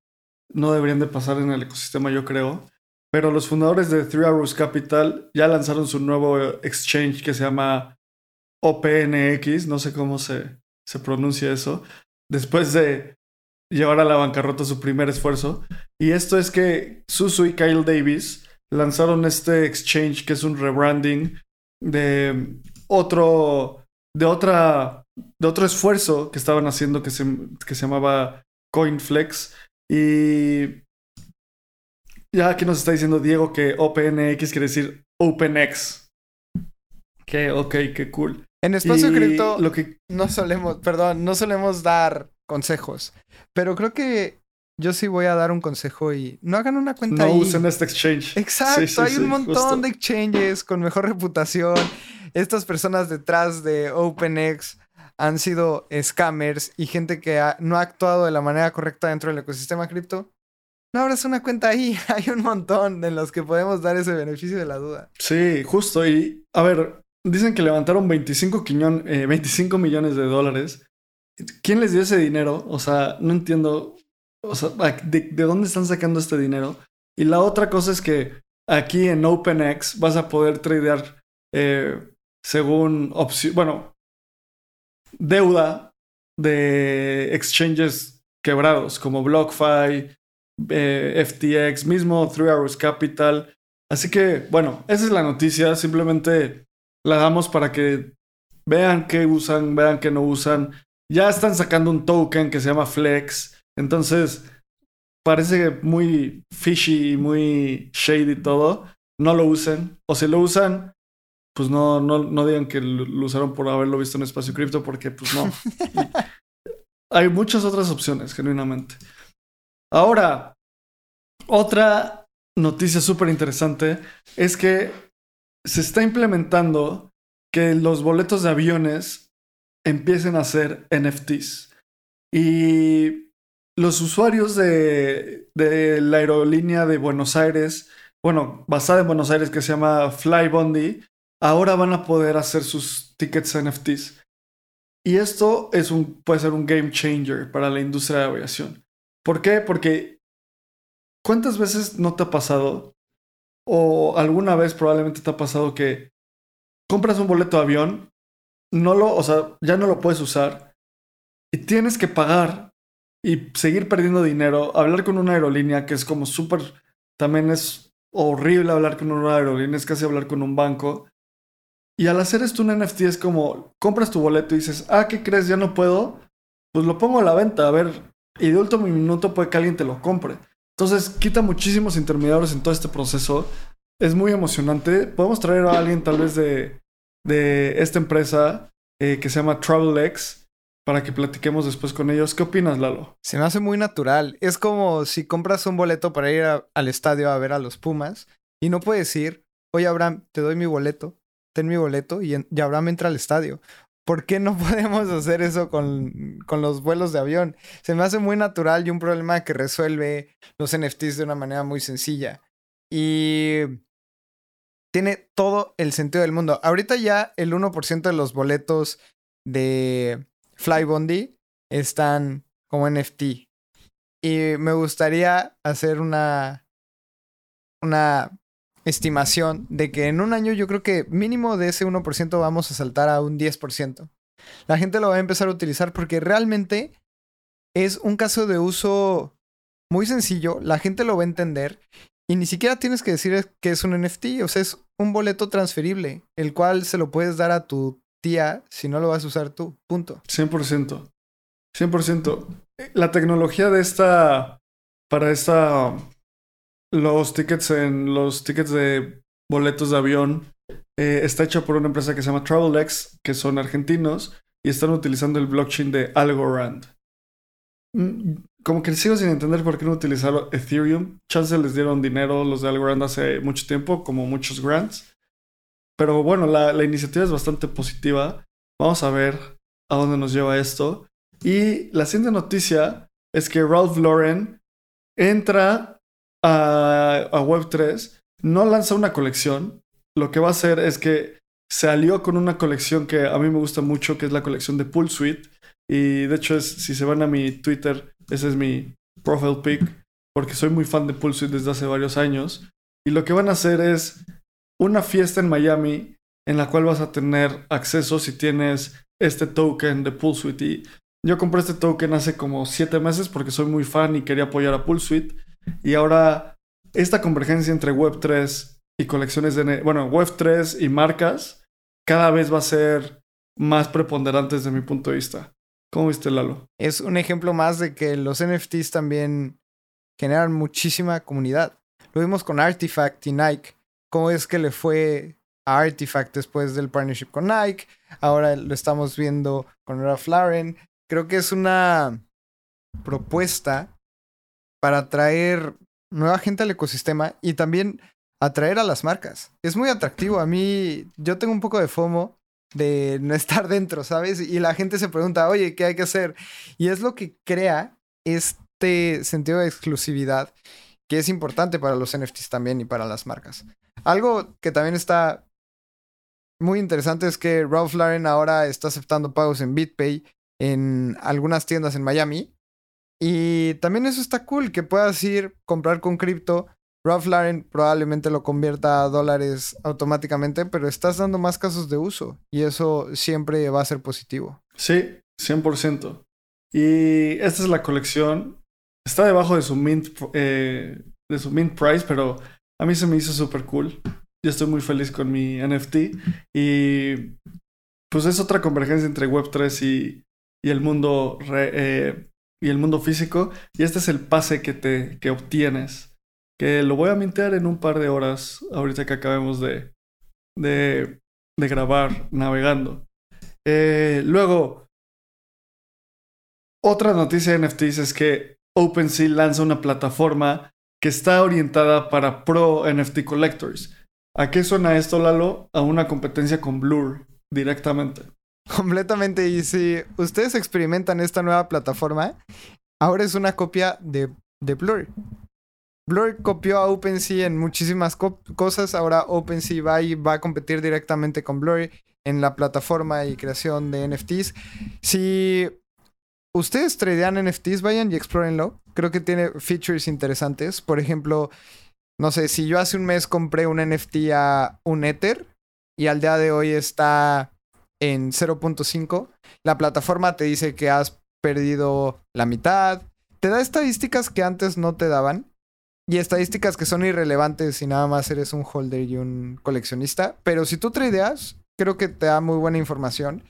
no deberían de pasar en el ecosistema, yo creo. Pero los fundadores de Three Arrows Capital ya lanzaron su nuevo exchange que se llama OPNX, no sé cómo se, se pronuncia eso, después de llevar a la bancarrota su primer esfuerzo. Y esto es que Susu y Kyle Davis lanzaron este exchange que es un rebranding de otro, de otra, de otro esfuerzo que estaban haciendo que se, que se llamaba CoinFlex. Y ya aquí nos está diciendo Diego que OpenX quiere decir OpenX. Que, ok, qué cool. En espacio Y cripto lo que no solemos, perdón, no solemos dar consejos. Pero creo que yo sí voy a dar un consejo y no hagan una cuenta no ahí. usen este exchange. Exacto, Sí, sí, hay sí, un montón justo. de exchanges con mejor reputación. Estas personas detrás de OpenX han sido scammers y gente que ha- no ha actuado de la manera correcta dentro del ecosistema cripto. No abras una cuenta ahí, [LAUGHS] hay un montón en los que podemos dar ese beneficio de la duda. Sí, justo. Y a ver, dicen que levantaron 25, quiñón- eh, 25 millones de dólares. ¿Quién les dio ese dinero? O sea, no entiendo. O sea, ¿de, de dónde están sacando este dinero? Y la otra cosa es que aquí en OpenX vas a poder tradear eh, según opción. Bueno, deuda de exchanges quebrados como BlockFi, eh, FTX, mismo Three Hours Capital. Así que, bueno, esa es la noticia. Simplemente la damos para que vean qué usan, vean qué no usan. Ya están sacando un token que se llama Flex. Entonces, parece muy fishy, muy shady todo. No lo usen. O si lo usan, pues no, no, no digan que lo lo usaron por haberlo visto en espacio cripto, porque pues no. [LAUGHS] Hay muchas otras opciones, genuinamente. Ahora, otra noticia súper interesante es que se está implementando que los boletos de aviones empiecen a ser NFTs. Y los usuarios de, de la aerolínea de Buenos Aires, bueno, basada en Buenos Aires que se llama Flybondi, ahora van a poder hacer sus tickets NFTs. Y esto es un, puede ser un game changer para la industria de aviación. ¿Por qué? Porque ¿cuántas veces no te ha pasado? O alguna vez probablemente te ha pasado que compras un boleto de avión, no lo, o sea, ya no lo puedes usar y tienes que pagar y seguir perdiendo dinero, hablar con una aerolínea que es como súper, también es horrible hablar con una aerolínea, es casi hablar con un banco. Y al hacer esto un NFT es como, compras tu boleto y dices, ah, ¿qué crees? Ya no puedo. Pues lo pongo a la venta, a ver, y de último minuto puede que alguien te lo compre. Entonces quita muchísimos intermediarios en todo este proceso. Es muy emocionante. Podemos traer a alguien tal vez de, de esta empresa eh, que se llama TravelX para que platiquemos después con ellos. ¿Qué opinas, Lalo? Se me hace muy natural. Es como si compras un boleto para ir al estadio a ver a los Pumas y no puedes ir, oye Abraham, te doy mi boleto, ten mi boleto y, y Abraham entra al estadio. ¿Por qué no [LAUGHS] podemos hacer eso con, con los vuelos de avión? Se me hace muy natural y un problema que resuelve los NFTs de una manera muy sencilla. Y tiene todo el sentido del mundo. Ahorita ya el 1% de los boletos de Flybondi están como NFT. Y me gustaría hacer una, una estimación de que en un año yo creo que mínimo de ese 1% vamos a saltar a un 10%. La gente lo va a empezar a utilizar porque realmente es un caso de uso muy sencillo, la gente lo va a entender y ni siquiera tienes que decir que es un NFT, o sea, es un boleto transferible, el cual se lo puedes dar a tu tía si no lo vas a usar tú, punto. 100%. 100%. La tecnología de esta, para esta, los tickets en los tickets de boletos de avión eh, está hecha por una empresa que se llama TravelX, que son argentinos y están utilizando el blockchain de Algorand. Mm, Como que sigo sin entender por qué no utilizaron Ethereum. Chance les dieron dinero los de Algorand hace mucho tiempo, como muchos grants. Pero bueno, la, la iniciativa es bastante positiva. Vamos a ver a dónde nos lleva esto. Y la siguiente noticia es que Ralph Lauren entra a, a Web3, no lanza una colección. Lo que va a hacer es que se alió con una colección que a mí me gusta mucho, que es la colección de Pool Suite. Y de hecho, si se van a mi Twitter, ese es mi profile pic, porque soy muy fan de Pool Suite desde hace varios años. Y lo que van a hacer es una fiesta en Miami en la cual vas a tener acceso si tienes este token de Pool Suite. Y yo compré este token hace como siete meses porque soy muy fan y quería apoyar a Pool Suite. Y ahora esta convergencia entre Web3 y colecciones de... Bueno, Web3 y marcas cada vez va a ser más preponderante desde mi punto de vista. ¿Cómo viste, Lalo? Es un ejemplo más de que los NFTs también generan muchísima comunidad. Lo vimos con Artifact y Nike. ¿Cómo es que le fue a Artifact después del partnership con Nike? Ahora lo estamos viendo con Ralph Lauren. Creo que es una propuesta para atraer nueva gente al ecosistema y también atraer a las marcas. Es muy atractivo. A mí, yo tengo un poco de FOMO de no [LAUGHS] estar dentro, ¿sabes? Y la gente se pregunta, oye, ¿qué hay que hacer? Y es lo que crea este sentido de exclusividad que es importante para los NFTs también y para las marcas. Algo que también está muy interesante es que Ralph Lauren ahora está aceptando pagos en BitPay en algunas tiendas en Miami. Y también eso está cool, que puedas ir comprar con cripto Ralph Lauren probablemente lo convierta a dólares automáticamente, pero estás dando más casos de uso y eso siempre va a ser positivo. Sí, 100%. Y esta es la colección. Está debajo de su mint, eh, de su mint price, pero a mí se me hizo súper cool. Yo estoy muy feliz con mi NFT y pues es otra convergencia entre Web3 y, y el mundo eh, y el mundo físico. Y este es el pase que te que obtienes que lo voy a mintear en un par de horas, ahorita que acabemos de, de, de grabar navegando. Eh, luego, otra noticia de NFTs es que OpenSea lanza una plataforma que está orientada para pro NFT collectors. ¿A qué suena esto, Lalo? A una competencia con Blur directamente. Completamente. Y si ustedes experimentan esta nueva plataforma, ahora es una copia de, de Blur. Blur copió a OpenSea en muchísimas cosas. Ahora OpenSea va, va a competir directamente con Blur en la plataforma y creación de NFTs. Si ustedes tradean NFTs, vayan y explórenlo. Creo que tiene features interesantes. Por ejemplo, no sé, si yo hace un mes compré un NFT a un Ether y al día de hoy está en 0.5, la plataforma te dice que has perdido la mitad. Te da estadísticas que antes no te daban. Y estadísticas que son irrelevantes si nada más eres un holder y un coleccionista. Pero si tú tradeas, creo que te da muy buena información.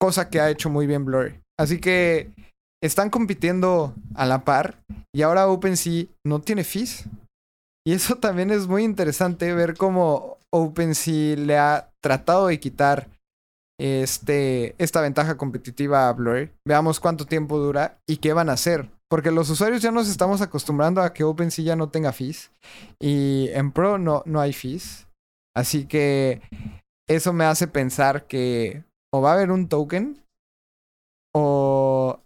Cosa que ha hecho muy bien Blur. Así que están compitiendo a la par. Y ahora OpenSea no tiene fees. Y eso [LAUGHS] también es muy interesante ver cómo OpenSea le ha tratado de quitar este, esta ventaja competitiva a Blur. Veamos cuánto tiempo dura y qué van a hacer. Porque los usuarios ya nos estamos acostumbrando a que OpenSea ya no tenga fees. Y en Pro no, no hay fees. Así que eso me hace pensar que o va a haber un token o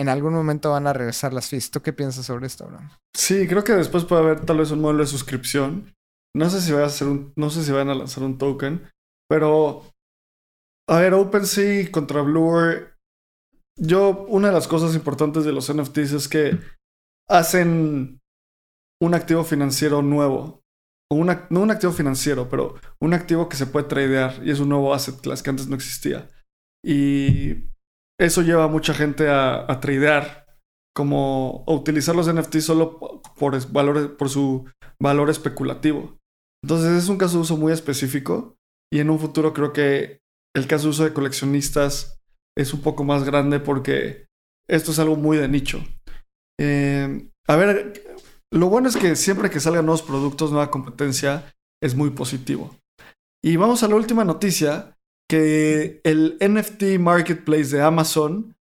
en algún momento van a regresar las fees. ¿Tú qué piensas sobre esto, Abraham? Sí, creo que después puede haber tal vez un modelo de suscripción. No sé si va a hacer un, no sé si van a lanzar un token, pero a ver, OpenSea contra Blur yo, una de las cosas importantes de los NFTs es que hacen un activo financiero nuevo. O una, no un activo financiero, pero un activo que se puede tradear y es un nuevo asset class que antes no existía. Y eso lleva a mucha gente a, a tradear, como a utilizar los NFTs solo por, valor, por su valor especulativo. Entonces es un caso de uso muy específico y en un futuro creo que el caso de uso de coleccionistas es un poco más grande porque esto es algo muy de nicho. Eh, a ver, lo bueno es que siempre que salgan nuevos productos, nueva competencia, es muy positivo. Y vamos a la última noticia, que el NFT Marketplace de Amazon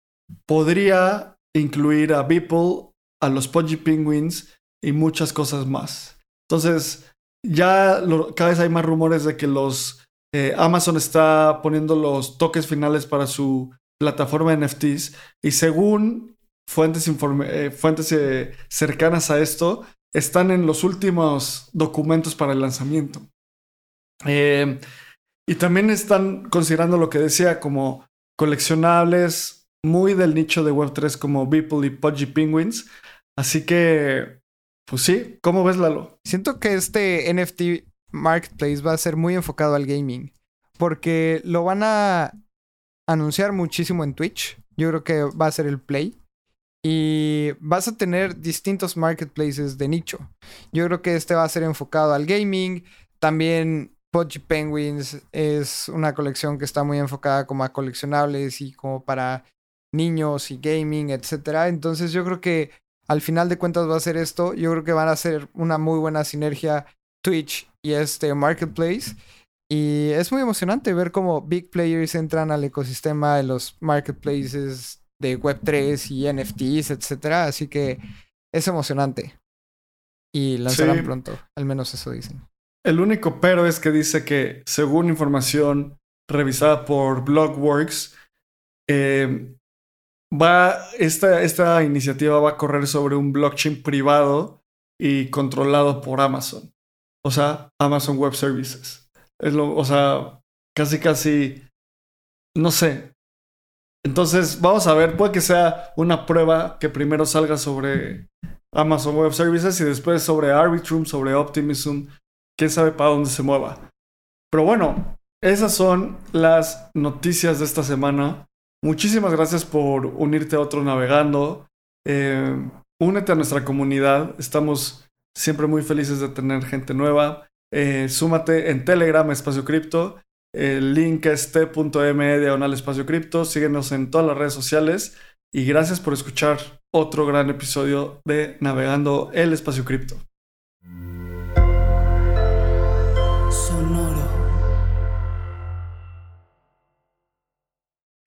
podría incluir a Beeple, a los Pudgy Penguins y muchas cosas más. Entonces, ya cada vez hay más rumores de que los eh, Amazon está poniendo los toques finales para su plataforma de NFTs y según fuentes, eh, fuentes eh, cercanas a esto, están en los últimos documentos para el lanzamiento. Y también están considerando lo que decía como coleccionables muy del nicho de Web3 como Beeple y Pudgy Penguins. Así que, pues sí, ¿cómo ves Lalo? Siento que este NFT Marketplace va a ser muy enfocado al gaming. Porque lo van a anunciar muchísimo en Twitch. Yo creo que va a ser el Play. y vas a tener distintos marketplaces de nicho. Yo creo que este va a ser enfocado al gaming. También Pudgy Penguins es una colección que está muy enfocada como a coleccionables y como para niños y gaming, etcétera. Entonces yo creo que al final de cuentas va a ser esto. Yo creo que van a ser una muy buena sinergia Twitch y este marketplace. Y es muy emocionante ver cómo big players entran al ecosistema de los marketplaces de Web3 y NFTs, etcétera. Así que es emocionante. Y lanzarán pronto, al menos eso dicen. El único pero es que dice que, según información revisada por Blogworks, eh, va, esta, esta iniciativa va a correr sobre un blockchain privado y controlado por Amazon. O sea, Amazon Web Services. O sea, casi, casi, no sé. Entonces, vamos a ver, puede que sea una prueba que primero salga sobre Amazon Web Services y después sobre Arbitrum, sobre Optimism, quién sabe para dónde se mueva. Pero bueno, esas son las noticias de esta semana. Muchísimas gracias por unirte a otro navegando. Eh, únete a nuestra comunidad. Estamos siempre muy felices de tener gente nueva. Eh, súmate en Telegram, Espacio Cripto. El link es t.me diagonal espacio cripto. Síguenos en todas las redes sociales. Y gracias por escuchar otro gran episodio de Navegando el Espacio Cripto.